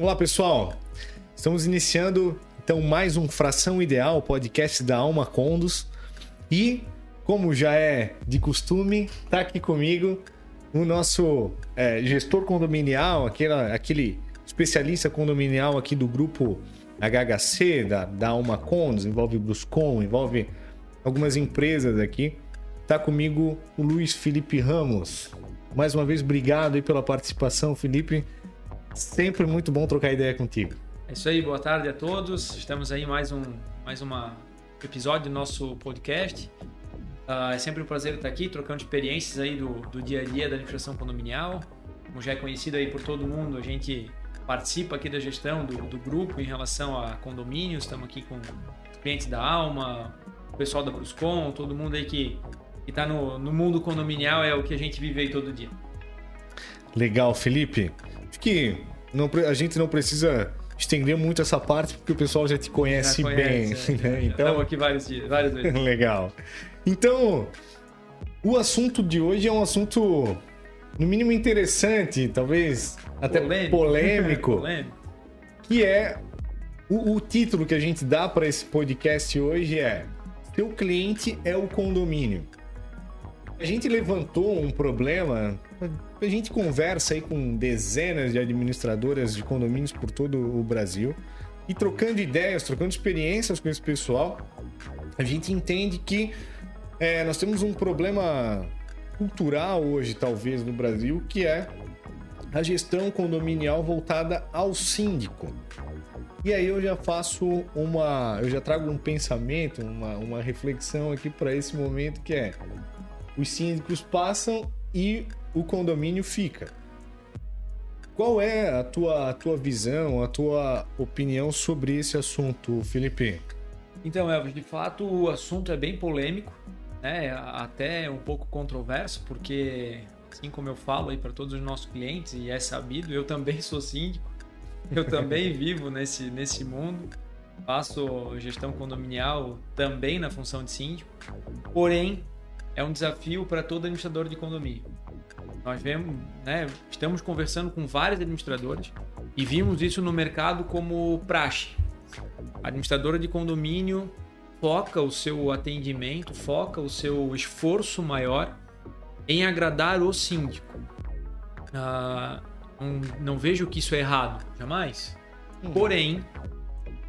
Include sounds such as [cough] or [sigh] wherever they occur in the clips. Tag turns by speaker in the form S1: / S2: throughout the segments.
S1: Olá, pessoal. Estamos iniciando então mais um Fração Ideal, podcast da Alma Condos. E, como já é de costume, tá aqui comigo o nosso é, gestor condominial, aquele, especialista condominial aqui do grupo HHC, da, da Alma Condos, envolve Bruscom, envolve algumas empresas aqui. Tá comigo o Luiz Felipe Ramos. Mais uma vez, obrigado aí pela participação, Felipe. Sempre muito bom trocar ideia contigo.
S2: É isso aí, boa tarde a todos. Estamos aí mais um mais uma episódio do nosso podcast. Uh, é sempre um prazer estar aqui trocando experiências aí do, do dia a dia da administração condominial. Como já é conhecido aí por todo mundo, a gente participa aqui da gestão do, do grupo em relação a condomínios. Estamos aqui com clientes da Alma, o pessoal da Bruscom, todo mundo aí que está no, no mundo condominial é o que a gente vive aí todo dia.
S1: Legal, Felipe. Que não, a gente não precisa estender muito essa parte porque o pessoal já te conhece, já conhece [laughs] bem. É, né?
S2: Então... Estamos aqui vários dias, várias vezes. [laughs]
S1: Legal. Então, o assunto de hoje é um assunto, no mínimo, interessante, talvez até polêmico, polêmico, [laughs] polêmico. que é o, o título que a gente dá para esse podcast hoje é Seu cliente é o condomínio. A gente levantou um problema a gente conversa aí com dezenas de administradoras de condomínios por todo o Brasil e trocando ideias, trocando experiências com esse pessoal, a gente entende que é, nós temos um problema cultural hoje, talvez, no Brasil, que é a gestão condominial voltada ao síndico. E aí eu já faço uma. Eu já trago um pensamento, uma, uma reflexão aqui para esse momento que é os síndicos passam e o condomínio fica. Qual é a tua, a tua visão, a tua opinião sobre esse assunto, Felipe?
S2: Então, Elvis, de fato o assunto é bem polêmico, né? até um pouco controverso, porque, assim como eu falo aí para todos os nossos clientes, e é sabido, eu também [laughs] sou síndico, eu também [laughs] vivo nesse, nesse mundo, faço gestão condominial também na função de síndico, porém, é um desafio para todo administrador de condomínio. Nós vemos, né, estamos conversando com várias administradoras e vimos isso no mercado como praxe. A administradora de condomínio foca o seu atendimento, foca o seu esforço maior em agradar o síndico. Ah, não, não, vejo que isso é errado, jamais. Uhum. Porém,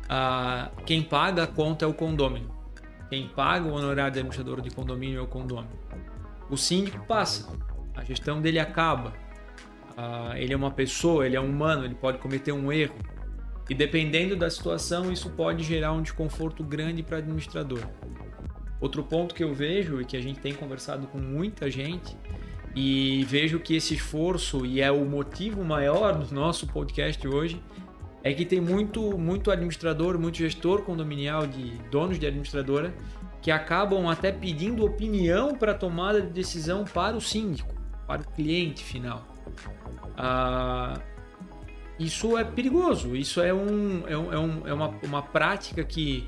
S2: ah, quem paga a conta é o condômino. Quem paga o honorário de administrador de condomínio é o condômino. O síndico passa a gestão dele acaba. Uh, ele é uma pessoa, ele é humano, ele pode cometer um erro. E dependendo da situação, isso pode gerar um desconforto grande para o administrador. Outro ponto que eu vejo e que a gente tem conversado com muita gente e vejo que esse esforço e é o motivo maior do nosso podcast hoje é que tem muito muito administrador, muito gestor condominial de donos de administradora que acabam até pedindo opinião para tomada de decisão para o síndico para o cliente final. Ah, isso é perigoso, isso é, um, é, um, é, um, é uma, uma prática que,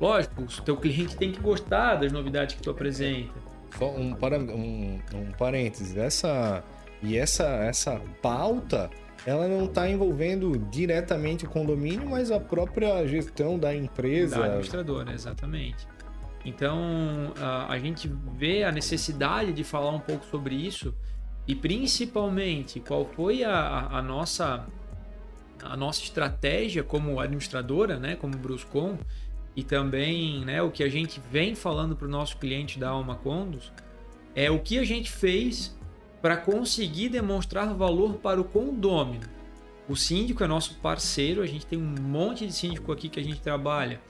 S2: lógico, o teu cliente tem que gostar das novidades que tu apresenta.
S1: Um, um, um parênteses, essa, e essa, essa pauta ela não está envolvendo diretamente o condomínio, mas a própria gestão da empresa.
S2: Da administradora, exatamente. Então a, a gente vê a necessidade de falar um pouco sobre isso e principalmente qual foi a, a, nossa a nossa estratégia como administradora, né, como Bruscom, e também né, o que a gente vem falando para o nosso cliente da Alma Condos, é o que a gente fez para conseguir demonstrar valor para o condômino. O síndico é nosso parceiro, a gente tem um monte de síndico aqui que a gente trabalha,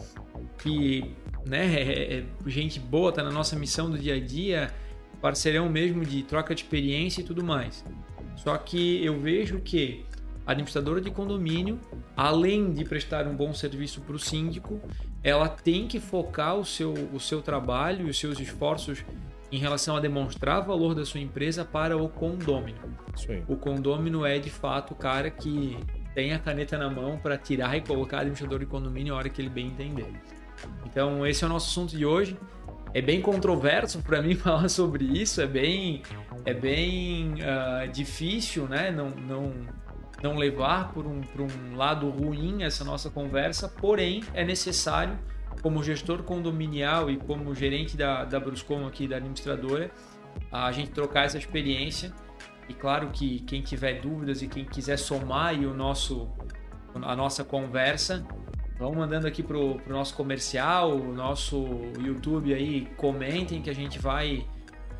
S2: que né, [laughs] é, é gente boa, está na nossa missão do dia a dia, parceirão mesmo de troca de experiência e tudo mais. Só que eu vejo que a administradora de condomínio, além de prestar um bom serviço para o síndico, ela tem que focar o seu, o seu trabalho e os seus esforços em relação a demonstrar valor da sua empresa para o condômino. O condômino é de fato o cara que tem a caneta na mão para tirar e colocar administrador de condomínio a hora que ele bem entender. Então, esse é o nosso assunto de hoje é bem controverso para mim [laughs] falar sobre isso, é bem, é bem uh, difícil, né? Não, não, não levar por um, por um lado ruim essa nossa conversa, porém é necessário, como gestor condominial e como gerente da, da Bruscom aqui, da administradora, a gente trocar essa experiência. E claro que quem tiver dúvidas e quem quiser somar o nosso, a nossa conversa, vão mandando aqui pro, pro nosso comercial, o nosso YouTube aí, comentem que a gente vai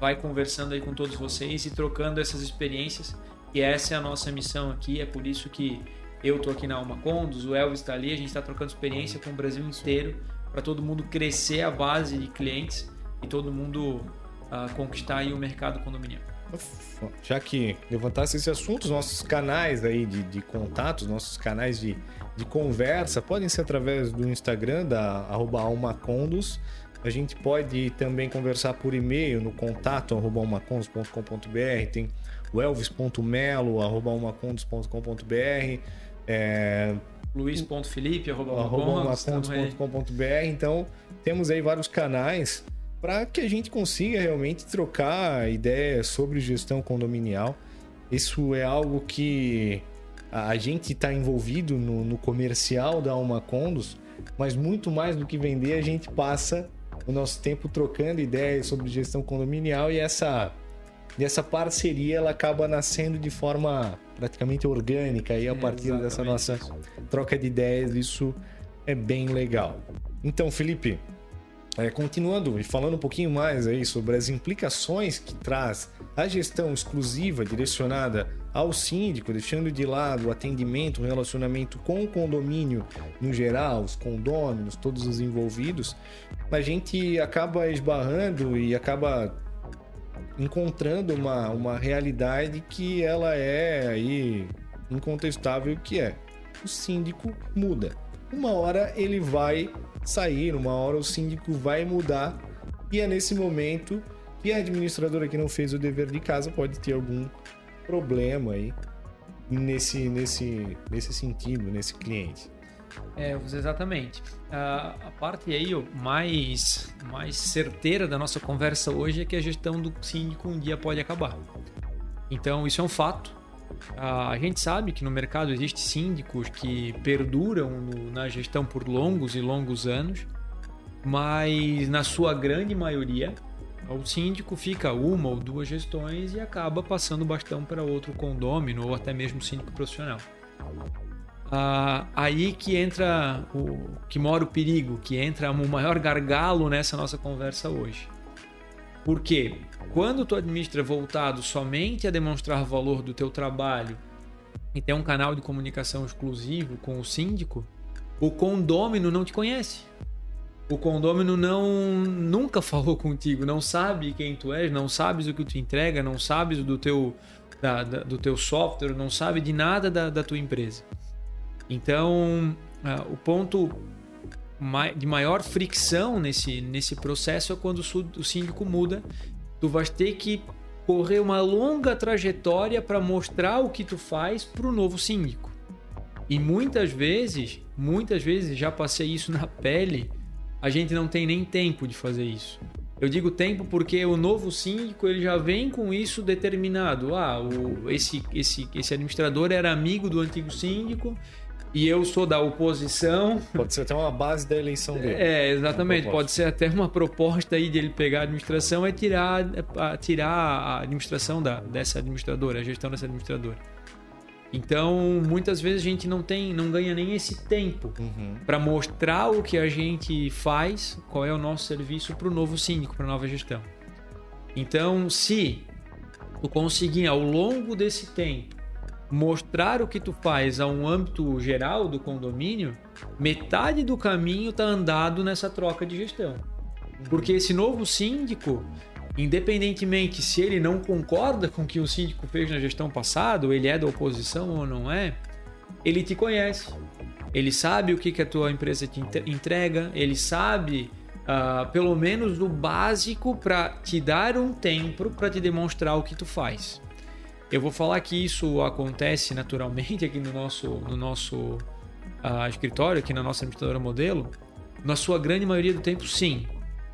S2: vai conversando aí com todos vocês e trocando essas experiências. E essa é a nossa missão aqui, é por isso que eu tô aqui na Alma Condos, o Elvis está ali, a gente está trocando experiência com o Brasil inteiro para todo mundo crescer a base de clientes e todo mundo uh, conquistar aí o mercado condominial.
S1: Já que levantasse esse assunto, os nossos canais aí de, de contatos, nossos canais de, de conversa, podem ser através do Instagram, da arroba almacondos. A gente pode também conversar por e-mail no contato almacondos.com.br. Tem o elvis.melo almacondos.com.br. É,
S2: luiz.felipe.com.br.
S1: Então, temos aí vários canais para que a gente consiga realmente trocar ideias sobre gestão condominial. Isso é algo que a gente está envolvido no, no, comercial da Alma Condos, mas muito mais do que vender, a gente passa o nosso tempo trocando ideias sobre gestão condominial e essa, e essa parceria ela acaba nascendo de forma praticamente orgânica aí a partir é dessa nossa troca de ideias. Isso é bem legal. Então, Felipe, é, continuando e falando um pouquinho mais aí sobre as implicações que traz a gestão exclusiva direcionada ao síndico, deixando de lado o atendimento, o relacionamento com o condomínio no geral, os condôminos, todos os envolvidos, a gente acaba esbarrando e acaba encontrando uma, uma realidade que ela é aí incontestável que é o síndico muda. Uma hora ele vai sair, uma hora o síndico vai mudar e é nesse momento que a administradora que não fez o dever de casa pode ter algum problema aí nesse, nesse, nesse sentido, nesse cliente.
S2: É, exatamente. A, a parte aí mais, mais certeira da nossa conversa hoje é que a gestão do síndico um dia pode acabar. Então, isso é um fato. A gente sabe que no mercado existe síndicos que perduram no, na gestão por longos e longos anos, mas na sua grande maioria o síndico fica uma ou duas gestões e acaba passando o bastão para outro condômino ou até mesmo síndico profissional. Ah, aí que entra o que mora o perigo, que entra o maior gargalo nessa nossa conversa hoje. Porque quando tu administra voltado somente a demonstrar valor do teu trabalho e tem um canal de comunicação exclusivo com o síndico, o condômino não te conhece. O condômino não nunca falou contigo, não sabe quem tu és, não sabes o que tu entrega, não sabes do teu, da, da, do teu software, não sabe de nada da, da tua empresa. Então, uh, o ponto de maior fricção nesse, nesse processo é quando o síndico muda. Tu vais ter que correr uma longa trajetória para mostrar o que tu faz para o novo síndico. E muitas vezes, muitas vezes já passei isso na pele, a gente não tem nem tempo de fazer isso. Eu digo tempo porque o novo síndico ele já vem com isso determinado. Ah, o, esse, esse, esse administrador era amigo do antigo síndico e eu sou da oposição.
S1: Pode ser até uma base da eleição dele.
S2: É, exatamente. Pode ser até uma proposta aí de ele pegar a administração e tirar, tirar a administração da, dessa administradora, a gestão dessa administradora. Então, muitas vezes a gente não tem, não ganha nem esse tempo uhum. para mostrar o que a gente faz, qual é o nosso serviço para o novo síndico, para a nova gestão. Então, se tu conseguir ao longo desse tempo mostrar o que tu faz a um âmbito geral do condomínio, metade do caminho está andado nessa troca de gestão. Porque esse novo síndico, independentemente se ele não concorda com o que o síndico fez na gestão passada, ele é da oposição ou não é, ele te conhece. Ele sabe o que, que a tua empresa te entrega, ele sabe uh, pelo menos o básico para te dar um tempo para te demonstrar o que tu faz. Eu vou falar que isso acontece naturalmente aqui no nosso, no nosso uh, escritório, aqui na nossa administradora modelo. Na sua grande maioria do tempo, sim.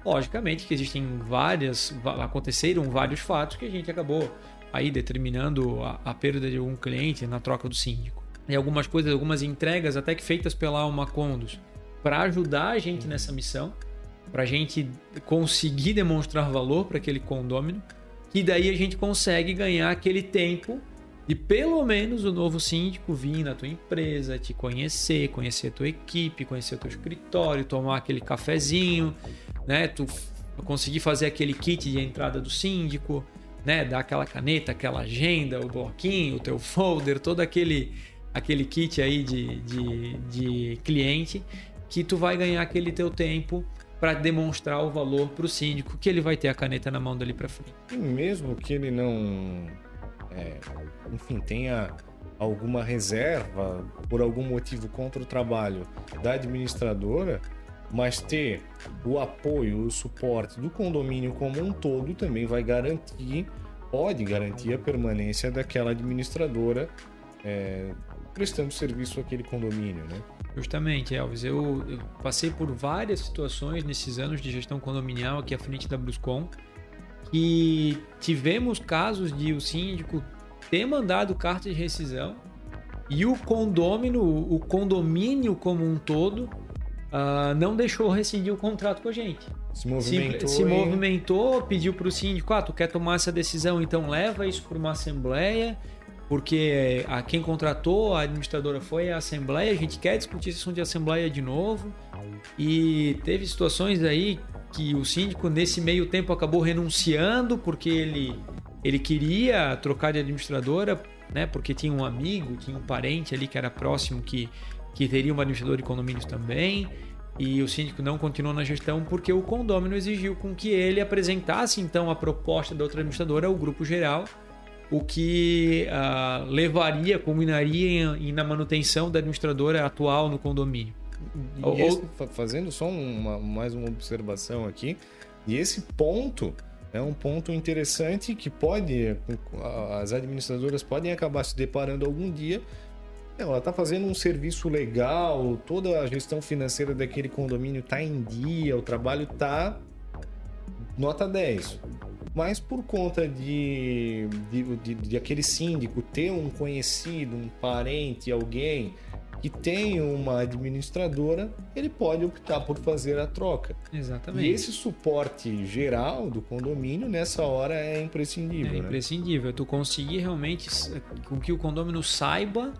S2: Logicamente que existem várias, aconteceram vários fatos que a gente acabou aí determinando a, a perda de algum cliente na troca do síndico. E algumas coisas, algumas entregas até que feitas pela Alma Condos para ajudar a gente nessa missão, para a gente conseguir demonstrar valor para aquele condômino, que daí a gente consegue ganhar aquele tempo de pelo menos o novo síndico vir na tua empresa, te conhecer, conhecer a tua equipe, conhecer o teu escritório, tomar aquele cafezinho, né? Tu conseguir fazer aquele kit de entrada do síndico, né? Dar aquela caneta, aquela agenda, o bloquinho, o teu [laughs] folder, todo aquele aquele kit aí de, de, de cliente que tu vai ganhar aquele teu tempo para demonstrar o valor para o síndico que ele vai ter a caneta na mão dele para frente.
S1: E mesmo que ele não, é, enfim, tenha alguma reserva por algum motivo contra o trabalho da administradora, mas ter o apoio, o suporte do condomínio como um todo também vai garantir, pode garantir a permanência daquela administradora é, prestando serviço àquele condomínio, né?
S2: Justamente, Elvis. Eu, eu, passei por várias situações nesses anos de gestão condominial aqui à frente da Bruscom que tivemos casos de o síndico ter mandado carta de rescisão e o condômino, o condomínio como um todo, uh, não deixou rescindir o contrato com a gente.
S1: Se movimentou.
S2: Se, se movimentou, pediu para o síndico: ah, tu quer tomar essa decisão, então leva isso para uma assembleia porque a quem contratou a administradora foi a Assembleia, a gente quer discutir esse assunto de Assembleia de novo. E teve situações aí que o síndico, nesse meio tempo, acabou renunciando porque ele, ele queria trocar de administradora, né? Porque tinha um amigo, tinha um parente ali que era próximo que, que teria um administrador de condomínios também. E o síndico não continuou na gestão porque o condômino exigiu com que ele apresentasse então a proposta da outra administradora ao grupo geral o que uh, levaria, culminaria em, em, na manutenção da administradora atual no condomínio.
S1: Esse, fazendo só uma, mais uma observação aqui, e esse ponto é um ponto interessante que pode, as administradoras podem acabar se deparando algum dia. Ela está fazendo um serviço legal, toda a gestão financeira daquele condomínio está em dia, o trabalho está nota 10 mas por conta de, de, de, de, aquele síndico ter um conhecido, um parente, alguém que tem uma administradora, ele pode optar por fazer a troca.
S2: Exatamente.
S1: E esse suporte geral do condomínio nessa hora é imprescindível. É
S2: né? imprescindível. Né? Tu conseguir realmente com que o condomínio saiba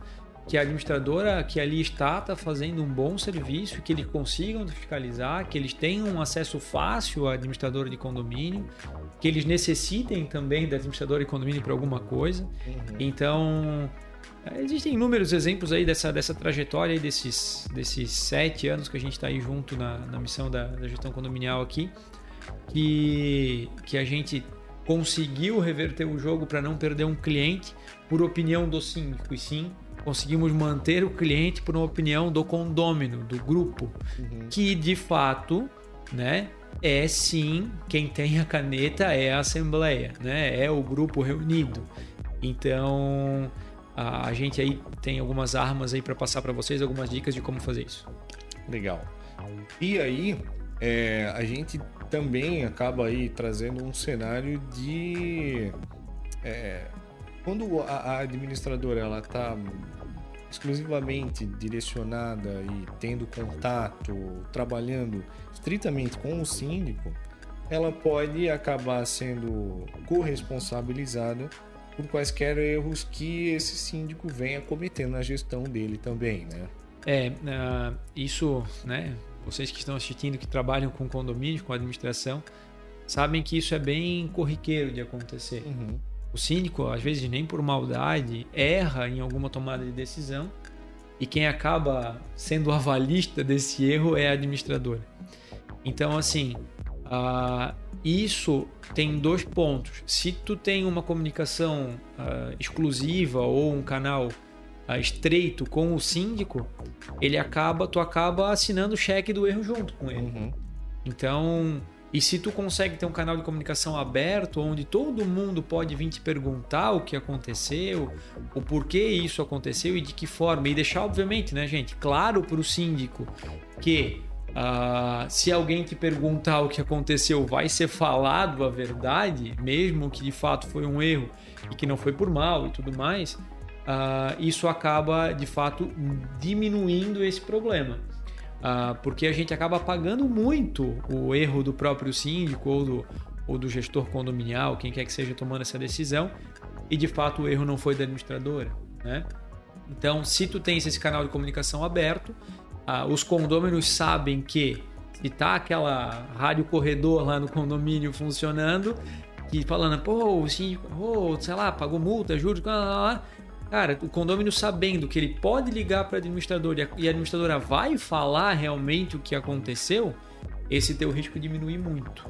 S2: que a administradora que ali está está fazendo um bom serviço, que eles consigam fiscalizar, que eles tenham um acesso fácil à administradora de condomínio, que eles necessitem também da administradora de condomínio para alguma coisa. Uhum. Então, existem inúmeros exemplos aí dessa, dessa trajetória aí desses, desses sete anos que a gente está aí junto na, na missão da, da gestão condominial aqui, que, que a gente conseguiu reverter o jogo para não perder um cliente por opinião do síndico, e sim conseguimos manter o cliente por uma opinião do condômino, do grupo, uhum. que de fato, né, é sim quem tem a caneta é a assembleia, né, é o grupo reunido. Então, a, gente aí tem algumas armas aí para passar para vocês, algumas dicas de como fazer isso.
S1: Legal. E aí, é, a gente também acaba aí trazendo um cenário de é, quando a, a administradora ela está exclusivamente direcionada e tendo contato, trabalhando estritamente com o síndico, ela pode acabar sendo corresponsabilizada por quaisquer erros que esse síndico venha cometendo na gestão dele também, né?
S2: É, uh, isso, né? Vocês que estão assistindo, que trabalham com condomínio, com administração, sabem que isso é bem corriqueiro de acontecer. Uhum. O síndico, às vezes, nem por maldade, erra em alguma tomada de decisão e quem acaba sendo avalista desse erro é a administradora. Então, assim, uh, isso tem dois pontos. Se tu tem uma comunicação uh, exclusiva ou um canal uh, estreito com o síndico, ele acaba, tu acaba assinando o cheque do erro junto com ele. Uhum. Então, e se tu consegue ter um canal de comunicação aberto, onde todo mundo pode vir te perguntar o que aconteceu, o porquê isso aconteceu e de que forma, e deixar, obviamente, né, gente, claro para o síndico que Uh, se alguém te perguntar o que aconteceu, vai ser falado a verdade, mesmo que de fato foi um erro e que não foi por mal e tudo mais, uh, isso acaba de fato diminuindo esse problema. Uh, porque a gente acaba pagando muito o erro do próprio síndico ou do, ou do gestor condominial, quem quer que seja tomando essa decisão, e de fato o erro não foi da administradora. Né? Então, se tu tens esse canal de comunicação aberto, uh, os condôminos sabem que se tá aquela rádio corredor lá no condomínio funcionando, e falando, pô, síndico, oh, sei lá, pagou multa, juros, lá, lá, lá. Cara, o condomínio sabendo que ele pode ligar para a administradora e a administradora vai falar realmente o que aconteceu, esse teu risco diminui muito.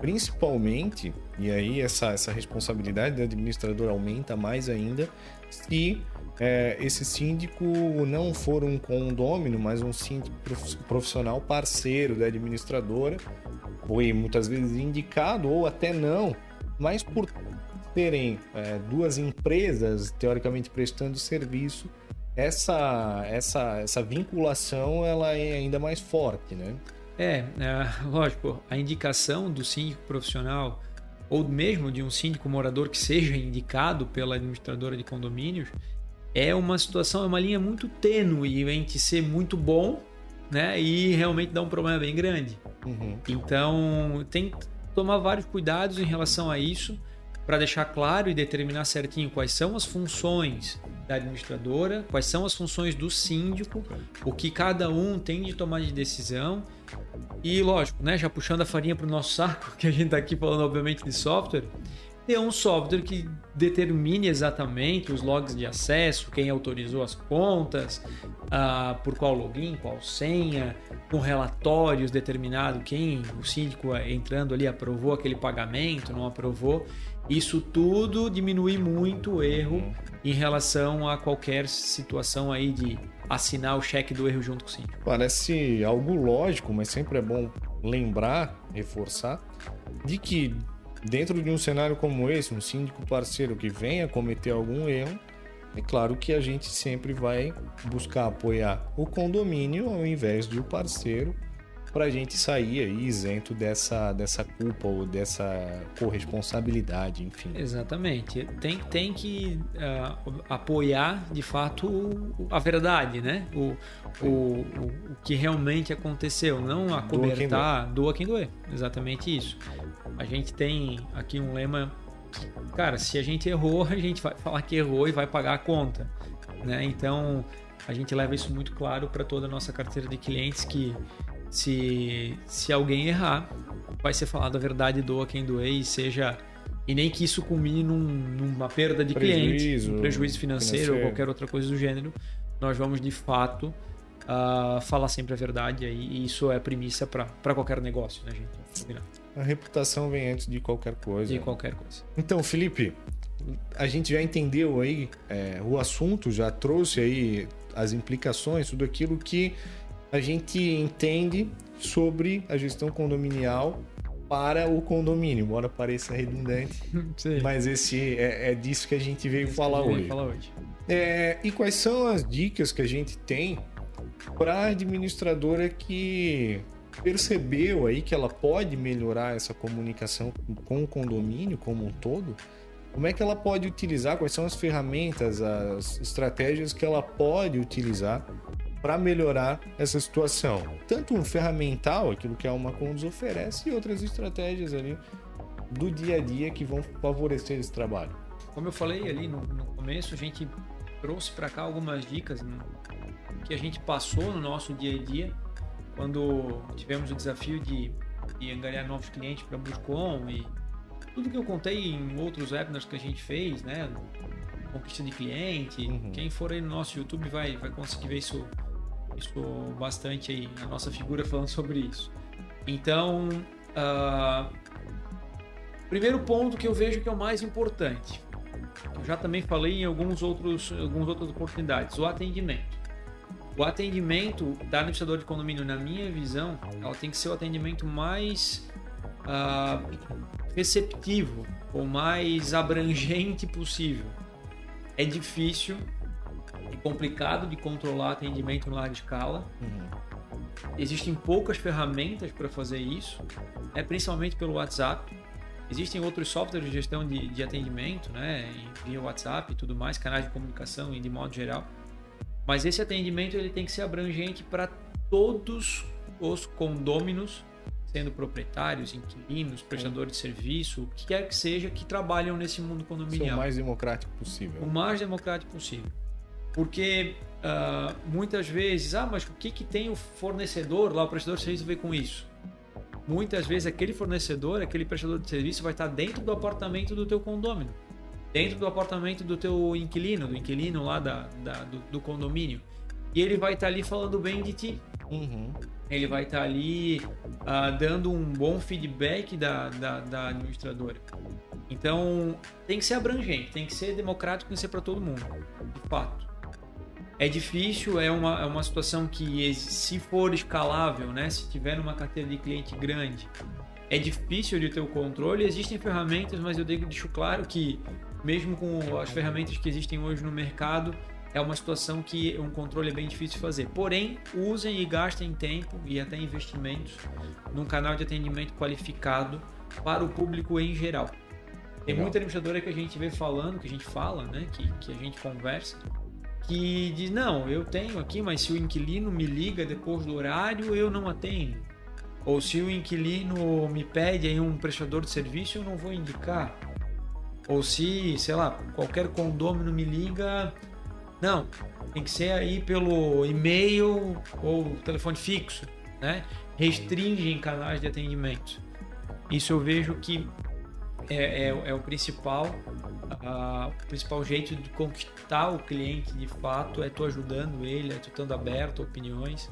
S1: Principalmente, e aí essa, essa responsabilidade do administrador aumenta mais ainda, se é, esse síndico não for um condômino, mas um síndico profissional parceiro da administradora, foi muitas vezes indicado ou até não, mas por terem é, duas empresas teoricamente prestando serviço, essa, essa, essa vinculação ela é ainda mais forte, né?
S2: É, é, lógico, a indicação do síndico profissional ou mesmo de um síndico morador que seja indicado pela administradora de condomínios é uma situação, é uma linha muito tênue entre ser muito bom né, e realmente dar um problema bem grande. Uhum. Então tem que tomar vários cuidados em relação a isso para deixar claro e determinar certinho quais são as funções da administradora, quais são as funções do síndico, o que cada um tem de tomar de decisão. E lógico, né, já puxando a farinha para o nosso saco, [laughs] que a gente está aqui falando obviamente de software, ter um software que determine exatamente os logs de acesso, quem autorizou as contas, uh, por qual login, qual senha, com relatórios determinado quem o síndico entrando ali aprovou aquele pagamento, não aprovou. Isso tudo diminui muito o erro em relação a qualquer situação aí de assinar o cheque do erro junto com o síndico.
S1: Parece algo lógico, mas sempre é bom lembrar, reforçar, de que dentro de um cenário como esse, um síndico parceiro que venha cometer algum erro, é claro que a gente sempre vai buscar apoiar o condomínio ao invés de o parceiro para a gente sair aí isento dessa, dessa culpa ou dessa corresponsabilidade, enfim.
S2: Exatamente. Tem, tem que uh, apoiar de fato a verdade, né? O, o, o, o, que realmente aconteceu, não acobertar, doa quem doer. Exatamente isso. A gente tem aqui um lema, cara, se a gente errou, a gente vai falar que errou e vai pagar a conta, né? Então a gente leva isso muito claro para toda a nossa carteira de clientes que se, se alguém errar, vai ser falado a verdade, doa quem doer e seja. E nem que isso culmine num, numa perda de prejuízo, cliente, um prejuízo financeiro, financeiro, ou qualquer outra coisa do gênero. Nós vamos de fato uh, falar sempre a verdade aí, e isso é premissa para qualquer negócio, né, gente?
S1: A reputação vem antes de qualquer coisa.
S2: De qualquer coisa.
S1: Então, Felipe, a gente já entendeu aí é, o assunto, já trouxe aí as implicações, tudo aquilo que a gente entende sobre a gestão condominial para o condomínio, embora pareça redundante, [laughs] Sim. mas esse é, é, disso que a gente veio falar hoje.
S2: falar hoje.
S1: É, e quais são as dicas que a gente tem para a administradora que percebeu aí que ela pode melhorar essa comunicação com o condomínio como um todo? Como é que ela pode utilizar? Quais são as ferramentas, as estratégias que ela pode utilizar para melhorar essa situação. Tanto um ferramental, aquilo que a Alma Conduz oferece, e outras estratégias ali do dia a dia que vão favorecer esse trabalho.
S2: Como eu falei ali no, no começo, a gente trouxe para cá algumas dicas né, que a gente passou no nosso dia a dia quando tivemos o desafio de, de angariar novos clientes para a Buscom e tudo que eu contei em outros webinars que a gente fez, né? Conquista de cliente. Uhum. Quem for aí no nosso YouTube vai, vai conseguir ver isso isso bastante aí, a nossa figura falando sobre isso. Então, uh, primeiro ponto que eu vejo que é o mais importante, eu já também falei em alguns outros, algumas outras oportunidades, o atendimento. O atendimento da administradora de condomínio, na minha visão, ela tem que ser o atendimento mais uh, receptivo ou mais abrangente possível. É difícil complicado de controlar atendimento em larga escala. Uhum. existem poucas ferramentas para fazer isso, é principalmente pelo WhatsApp. Existem outros softwares de gestão de, de atendimento, né, via WhatsApp e tudo mais, canais de comunicação e de modo geral. Mas esse atendimento ele tem que ser abrangente para todos os condôminos, sendo proprietários, inquilinos, prestadores de serviço, o que quer que seja, que trabalham nesse mundo condominial. Ser
S1: o mais democrático possível.
S2: O mais democrático possível. Porque uh, muitas vezes, ah, mas o que, que tem o fornecedor lá, o prestador de serviço a ver com isso? Muitas vezes aquele fornecedor, aquele prestador de serviço vai estar dentro do apartamento do teu condomínio, dentro do apartamento do teu inquilino, do inquilino lá da, da do, do, condomínio. E ele vai estar ali falando bem de ti. Uhum. Ele vai estar ali uh, dando um bom feedback da, da, da administradora. Então, tem que ser abrangente, tem que ser democrático, tem que ser para todo mundo, de fato. É difícil, é uma, é uma situação que, se for escalável, né, se tiver uma carteira de cliente grande, é difícil de ter o controle. Existem ferramentas, mas eu deixo claro que, mesmo com as ferramentas que existem hoje no mercado, é uma situação que um controle é bem difícil de fazer. Porém, usem e gastem tempo e até investimentos num canal de atendimento qualificado para o público em geral. Tem muita administradora que a gente vê falando, que a gente fala, né, que, que a gente conversa, que diz: não, eu tenho aqui, mas se o inquilino me liga depois do horário, eu não atendo. Ou se o inquilino me pede aí um prestador de serviço, eu não vou indicar. Ou se, sei lá, qualquer condômino me liga, não, tem que ser aí pelo e-mail ou telefone fixo, né? Restringem canais de atendimento. Isso eu vejo que é, é, é o principal o principal jeito de conquistar o cliente de fato é tu ajudando ele, é tu estando aberto a opiniões,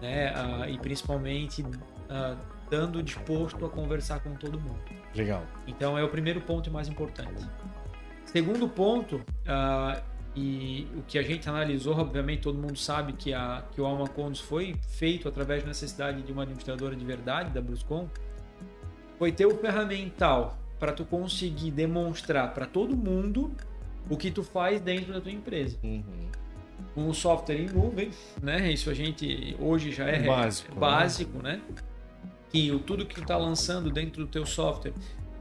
S2: né? E principalmente uh, estando disposto a conversar com todo mundo.
S1: Legal.
S2: Então é o primeiro ponto mais importante. Segundo ponto, uh, e o que a gente analisou, obviamente todo mundo sabe que, a, que o Alma Condos foi feito através da necessidade de uma administradora de verdade, da Bruscom, foi ter o ferramental para tu conseguir demonstrar para todo mundo o que tu faz dentro da tua empresa. Uhum. Um software em nuvem, né? Isso a gente hoje já é básico, básico né? né? Que o, tudo que tu está lançando dentro do teu software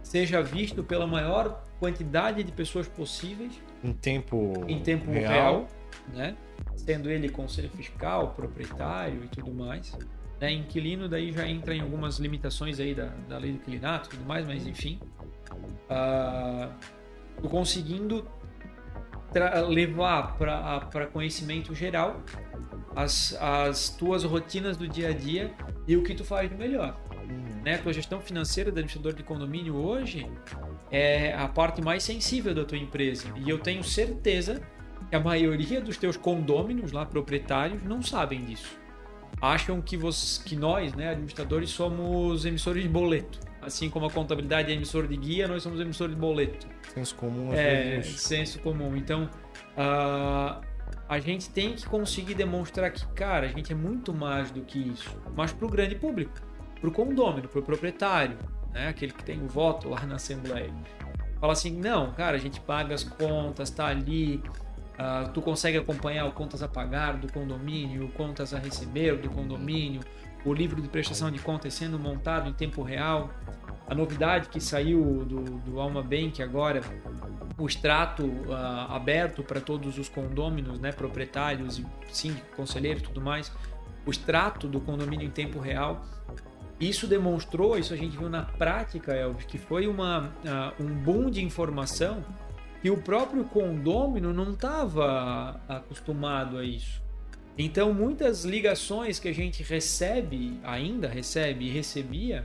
S2: seja visto pela maior quantidade de pessoas possíveis
S1: em tempo
S2: em tempo real, real né? Sendo ele conselho fiscal, proprietário e tudo mais. Né? Inquilino daí já entra em algumas limitações aí da, da lei do inquilinato e tudo mais, mas enfim uh, conseguindo levar para conhecimento geral as, as tuas rotinas do dia a dia e o que tu faz de melhor. Uhum. Né? A tua gestão financeira do administrador de condomínio hoje é a parte mais sensível da tua empresa. E eu tenho certeza que a maioria dos teus condôminos lá, proprietários, não sabem disso. Acham que, você, que nós, né, administradores, somos emissores de boleto. Assim como a contabilidade é emissor de guia, nós somos emissor de boleto.
S1: Senso comum.
S2: É, vezes. senso comum. Então, uh, a gente tem que conseguir demonstrar que, cara, a gente é muito mais do que isso. Mas para o grande público, para o condômino, para o proprietário, né? aquele que tem o voto lá na Assembleia. Fala assim, não, cara, a gente paga as contas, tá ali, Uh, tu consegue acompanhar o contas a pagar do condomínio, contas a receber do condomínio, o livro de prestação de contas sendo montado em tempo real. A novidade que saiu do, do Alma Bank agora, o extrato uh, aberto para todos os condôminos, né, proprietários e síndico, conselheiro e tudo mais, o extrato do condomínio em tempo real. Isso demonstrou, isso a gente viu na prática, Elvis, que foi uma, uh, um boom de informação que o próprio condômino não estava acostumado a isso. Então, muitas ligações que a gente recebe, ainda recebe e recebia,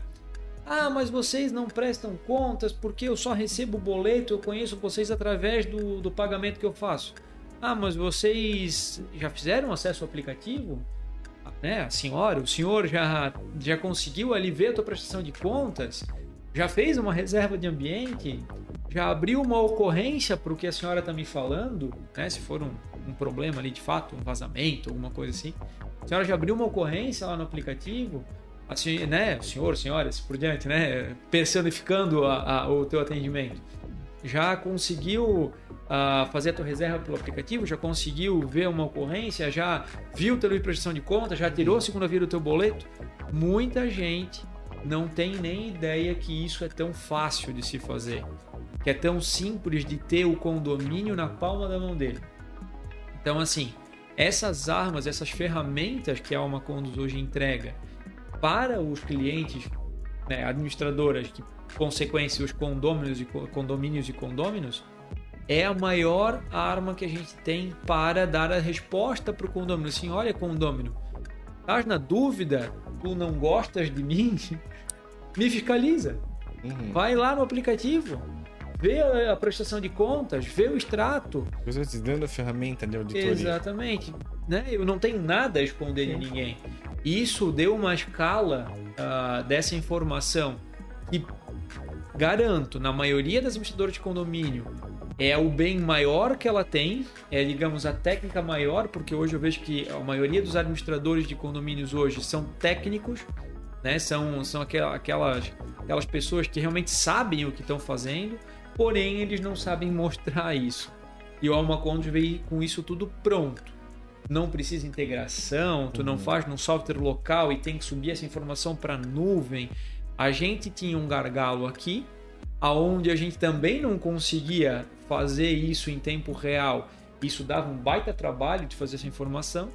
S2: ah, mas vocês não prestam contas porque eu só recebo boleto, eu conheço vocês através do, do pagamento que eu faço. Ah, mas vocês já fizeram acesso ao aplicativo? Né? A senhora, o senhor já, já conseguiu ali ver a tua prestação de contas? Já fez uma reserva de ambiente? Já abriu uma ocorrência para o que a senhora está me falando? Né? Se for um, um problema ali de fato, um vazamento, alguma coisa assim. A senhora já abriu uma ocorrência lá no aplicativo, assim, né, senhor, senhora, assim por diante, né, personificando a, a, o teu atendimento. Já conseguiu a fazer a tua reserva pelo aplicativo, já conseguiu ver uma ocorrência, já viu o teu livro de prestação de conta, já tirou a segunda via do teu boleto. Muita gente não tem nem ideia que isso é tão fácil de se fazer, que é tão simples de ter o condomínio na palma da mão dele. Então, assim, essas armas, essas ferramentas que a Alma Conduz hoje entrega para os clientes, né, administradoras, que consequência os condôminos e condomínios e condôminos, é a maior arma que a gente tem para dar a resposta para o condômino. Assim, olha, condômino, estás na dúvida? Tu não gostas de mim? [laughs] Me fiscaliza. Uhum. Vai lá no aplicativo, vê a prestação de contas, vê o extrato.
S1: Eu estou te dando a ferramenta de auditoria.
S2: Exatamente. Né? Eu não tenho nada a esconder de ninguém. Isso deu uma escala uh, dessa informação que garanto, na maioria das administradoras de condomínio, é o bem maior que ela tem, é, digamos, a técnica maior, porque hoje eu vejo que a maioria dos administradores de condomínios hoje são técnicos, né? São, são aquelas, aquelas pessoas que realmente sabem o que estão fazendo, porém eles não sabem mostrar isso. E o Alma veio com isso tudo pronto. Não precisa integração, tu uhum. não faz num software local e tem que subir essa informação para nuvem. A gente tinha um gargalo aqui, aonde a gente também não conseguia fazer isso em tempo real. Isso dava um baita trabalho de fazer essa informação.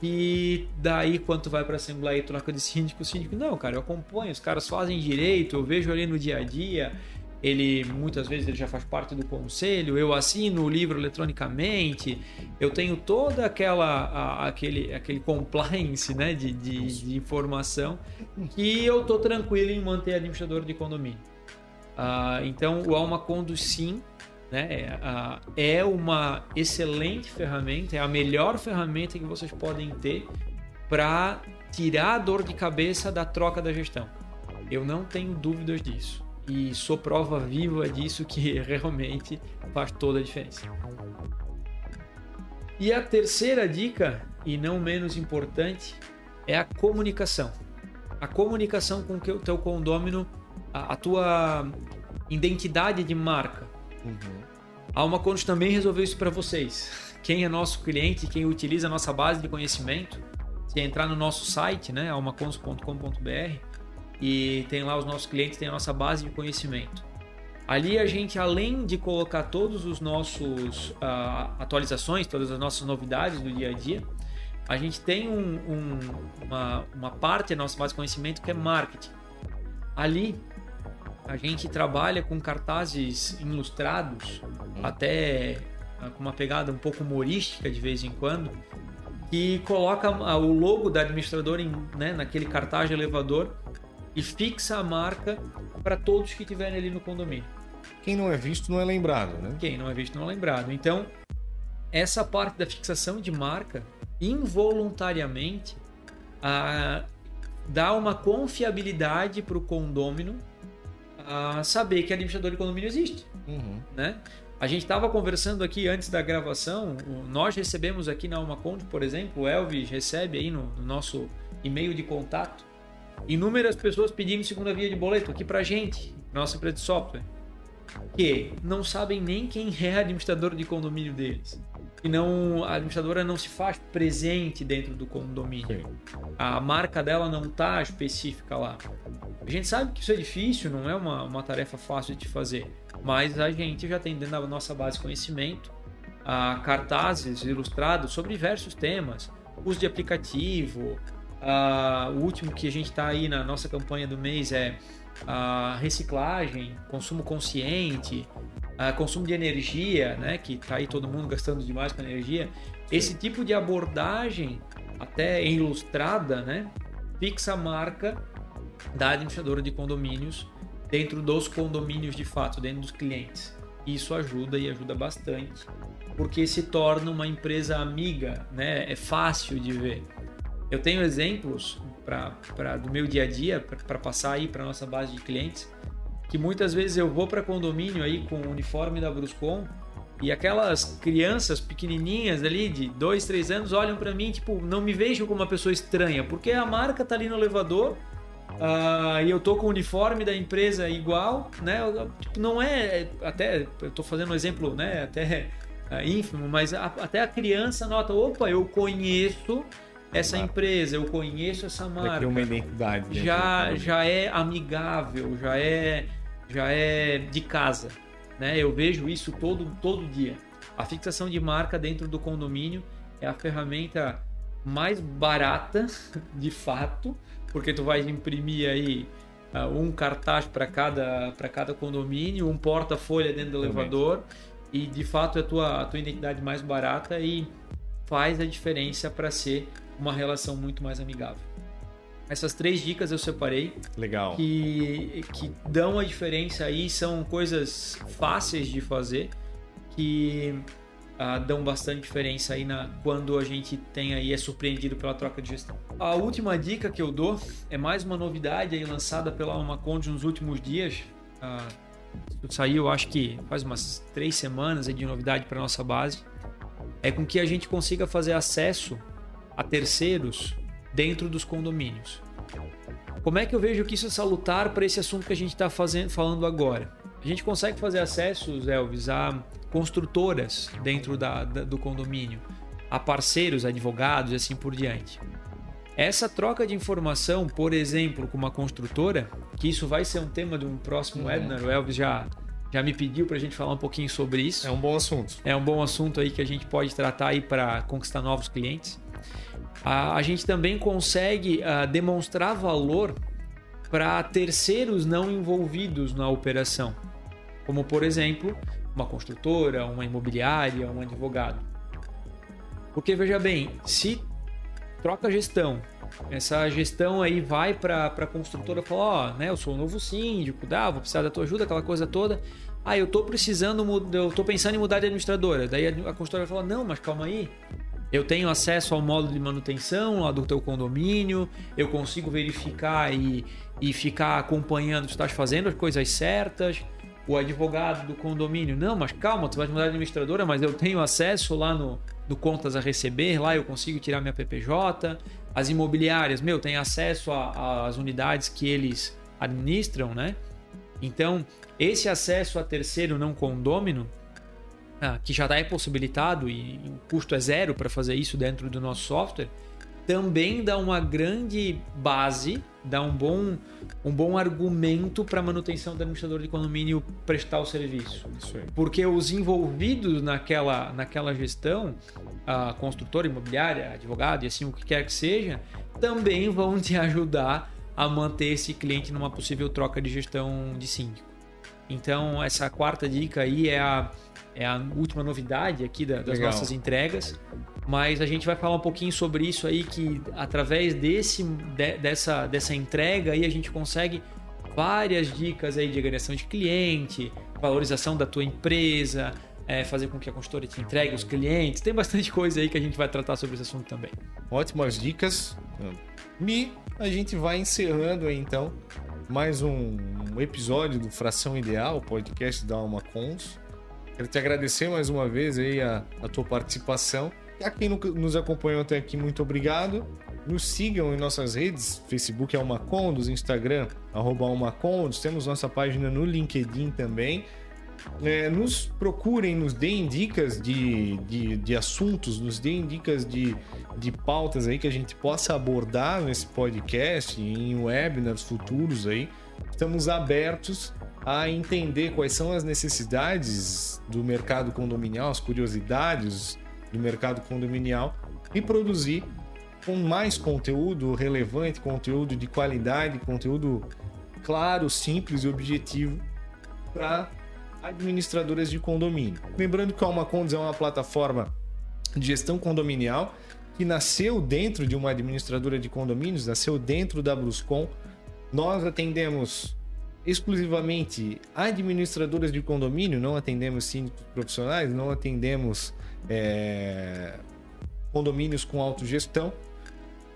S2: E daí, quando vai para a Assembleia e troca de síndico, o síndico, não, cara, eu acompanho, os caras fazem direito, eu vejo ali no dia a dia. Ele muitas vezes ele já faz parte do conselho, eu assino o livro eletronicamente, eu tenho toda aquela a, aquele, aquele compliance né, de, de, de informação que eu tô tranquilo em manter administrador de condomínio. Uh, então o Alma Conduz sim né, uh, é uma excelente ferramenta, é a melhor ferramenta que vocês podem ter para tirar a dor de cabeça da troca da gestão. Eu não tenho dúvidas disso e sou prova viva disso que [laughs] realmente faz toda a diferença. E a terceira dica, e não menos importante, é a comunicação. A comunicação com que o teu condômino a, a tua identidade de marca. Uhum. A Alma Contos também resolveu isso para vocês. Quem é nosso cliente, quem utiliza a nossa base de conhecimento, se entrar no nosso site, né, almacontos.com.br, e tem lá os nossos clientes, tem a nossa base de conhecimento. Ali a gente, além de colocar todos os nossos uh, atualizações, todas as nossas novidades do dia a dia, a gente tem um, um, uma, uma parte da nossa base de conhecimento que é marketing. Ali a gente trabalha com cartazes ilustrados, uhum. até ah, com uma pegada um pouco humorística de vez em quando, que coloca ah, o logo da administradora em, né, naquele cartaz elevador e fixa a marca para todos que estiverem ali no condomínio.
S1: Quem não é visto não é lembrado, né?
S2: Quem não é visto não é lembrado. Então, essa parte da fixação de marca, involuntariamente, ah, dá uma confiabilidade para o condômino a saber que administrador de condomínio existe. Uhum. Né? A gente estava conversando aqui antes da gravação, nós recebemos aqui na Almaconde, por exemplo, o Elvis recebe aí no, no nosso e-mail de contato inúmeras pessoas pedindo segunda via de boleto aqui pra gente, nossa empresa de software, que não sabem nem quem é administrador de condomínio deles e não a administradora não se faz presente dentro do condomínio. Sim. A marca dela não está específica lá. A gente sabe que isso é difícil, não é uma, uma tarefa fácil de fazer, mas a gente já tem dentro da nossa base de conhecimento a cartazes ilustrados sobre diversos temas, uso de aplicativo. A, o último que a gente está aí na nossa campanha do mês é a reciclagem, consumo consciente, uh, consumo de energia, né, que está aí todo mundo gastando demais com energia, esse tipo de abordagem, até ilustrada, né, fixa a marca da administradora de condomínios dentro dos condomínios de fato, dentro dos clientes. Isso ajuda e ajuda bastante, porque se torna uma empresa amiga, né? É fácil de ver. Eu tenho exemplos para do meu dia a dia para passar aí para nossa base de clientes que muitas vezes eu vou para condomínio aí com o uniforme da Bruscom e aquelas crianças pequenininhas ali de 2, 3 anos olham para mim, tipo, não me vejam como uma pessoa estranha, porque a marca tá ali no elevador Uh, e eu tô com o uniforme da empresa igual, né? Tipo, não é. Até. Eu tô fazendo um exemplo, né? Até uh, ínfimo, mas a, até a criança nota: opa, eu conheço essa empresa, eu conheço essa marca.
S1: uma identidade.
S2: Já, já é amigável, já é, já é de casa. Né? Eu vejo isso todo, todo dia. A fixação de marca dentro do condomínio é a ferramenta mais barata, [laughs] de fato, porque tu vai imprimir aí uh, um cartaz para cada, cada condomínio, um porta-folha dentro do elevador e de fato é a tua, a tua identidade mais barata e faz a diferença para ser uma relação muito mais amigável. Essas três dicas eu separei.
S1: Legal.
S2: Que, que dão a diferença aí, são coisas fáceis de fazer, que uh, dão bastante diferença aí na, quando a gente tem aí, é surpreendido pela troca de gestão. A última dica que eu dou é mais uma novidade aí lançada pela Umaconde nos últimos dias. Uh, saiu, acho que faz umas três semanas aí de novidade para nossa base. É com que a gente consiga fazer acesso a terceiros dentro dos condomínios. Como é que eu vejo que isso é salutar para esse assunto que a gente está falando agora? A gente consegue fazer acessos, Elvis, a construtoras dentro da, da, do condomínio, a parceiros, advogados e assim por diante. Essa troca de informação, por exemplo, com uma construtora, que isso vai ser um tema de um próximo uhum. webinar, o Elvis já, já me pediu para a gente falar um pouquinho sobre isso.
S1: É um bom assunto.
S2: É um bom assunto aí que a gente pode tratar aí para conquistar novos clientes a, a gente também consegue uh, demonstrar valor para terceiros não envolvidos na operação, como por exemplo uma construtora, uma imobiliária, um advogado. Porque veja bem, se troca gestão, essa gestão aí vai para a construtora e fala: Ó, oh, né, eu sou o novo síndico, dá, vou precisar da tua ajuda, aquela coisa toda. Ah, eu tô precisando, eu tô pensando em mudar de administradora. Daí a construtora fala: Não, mas calma aí, eu tenho acesso ao módulo de manutenção lá do teu condomínio, eu consigo verificar e, e ficar acompanhando se estás fazendo as coisas certas. O advogado do condomínio, não, mas calma, tu vai mudar de administradora, mas eu tenho acesso lá no, no contas a receber, lá eu consigo tirar minha PPJ. As imobiliárias, meu, tem acesso às unidades que eles administram, né? Então, esse acesso a terceiro não condômino ah, que já é possibilitado e o custo é zero para fazer isso dentro do nosso software, também dá uma grande base, dá um bom, um bom argumento para a manutenção do administrador de condomínio prestar o serviço. Porque os envolvidos naquela, naquela gestão, a construtora imobiliária, advogado e assim o que quer que seja, também vão te ajudar a manter esse cliente numa possível troca de gestão de síndico. Então, essa quarta dica aí é a é a última novidade aqui da, das Legal. nossas entregas. Mas a gente vai falar um pouquinho sobre isso aí, que através desse, de, dessa, dessa entrega aí a gente consegue várias dicas aí de agregação de cliente, valorização da tua empresa, é, fazer com que a consultora te entregue os clientes. Tem bastante coisa aí que a gente vai tratar sobre esse assunto também.
S1: Ótimas dicas. E a gente vai encerrando aí então mais um episódio do Fração Ideal, podcast da Alma Cons. Quero te agradecer mais uma vez aí a, a tua participação. E a quem nos acompanhou até aqui, muito obrigado. Nos sigam em nossas redes, Facebook é uma Condos, Instagram, arroba uma Condos. Temos nossa página no LinkedIn também. É, nos procurem, nos deem dicas de, de, de, assuntos, nos deem dicas de, de pautas aí que a gente possa abordar nesse podcast, em webinars futuros aí. Estamos abertos a entender quais são as necessidades do mercado condominial, as curiosidades do mercado condominial e produzir com mais conteúdo relevante, conteúdo de qualidade, conteúdo claro, simples e objetivo para administradoras de condomínio. Lembrando que a Alma Condos é uma plataforma de gestão condominial que nasceu dentro de uma administradora de condomínios, nasceu dentro da Bruscom. Nós atendemos exclusivamente administradoras de condomínio, não atendemos síndicos profissionais, não atendemos é, condomínios com autogestão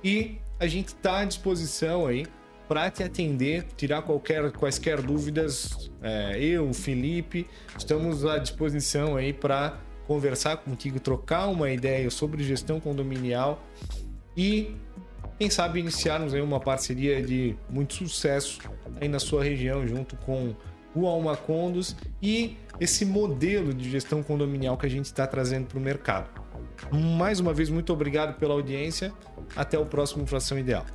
S1: e a gente está à disposição aí para te atender, tirar qualquer quaisquer dúvidas. É, eu, Felipe, estamos à disposição aí para conversar contigo, trocar uma ideia sobre gestão condominial e quem sabe iniciarmos aí uma parceria de muito sucesso aí na sua região, junto com o Alma Condos e esse modelo de gestão condominial que a gente está trazendo para o mercado. Mais uma vez, muito obrigado pela audiência. Até o próximo Inflação Ideal.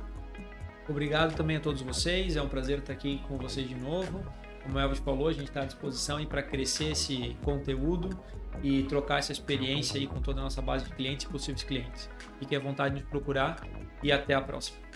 S2: Obrigado também a todos vocês. É um prazer estar aqui com vocês de novo. Como o Elvis falou, a gente está à disposição para crescer esse conteúdo e trocar essa experiência aí com toda a nossa base de clientes e possíveis clientes. Fique à vontade de procurar e até a próxima.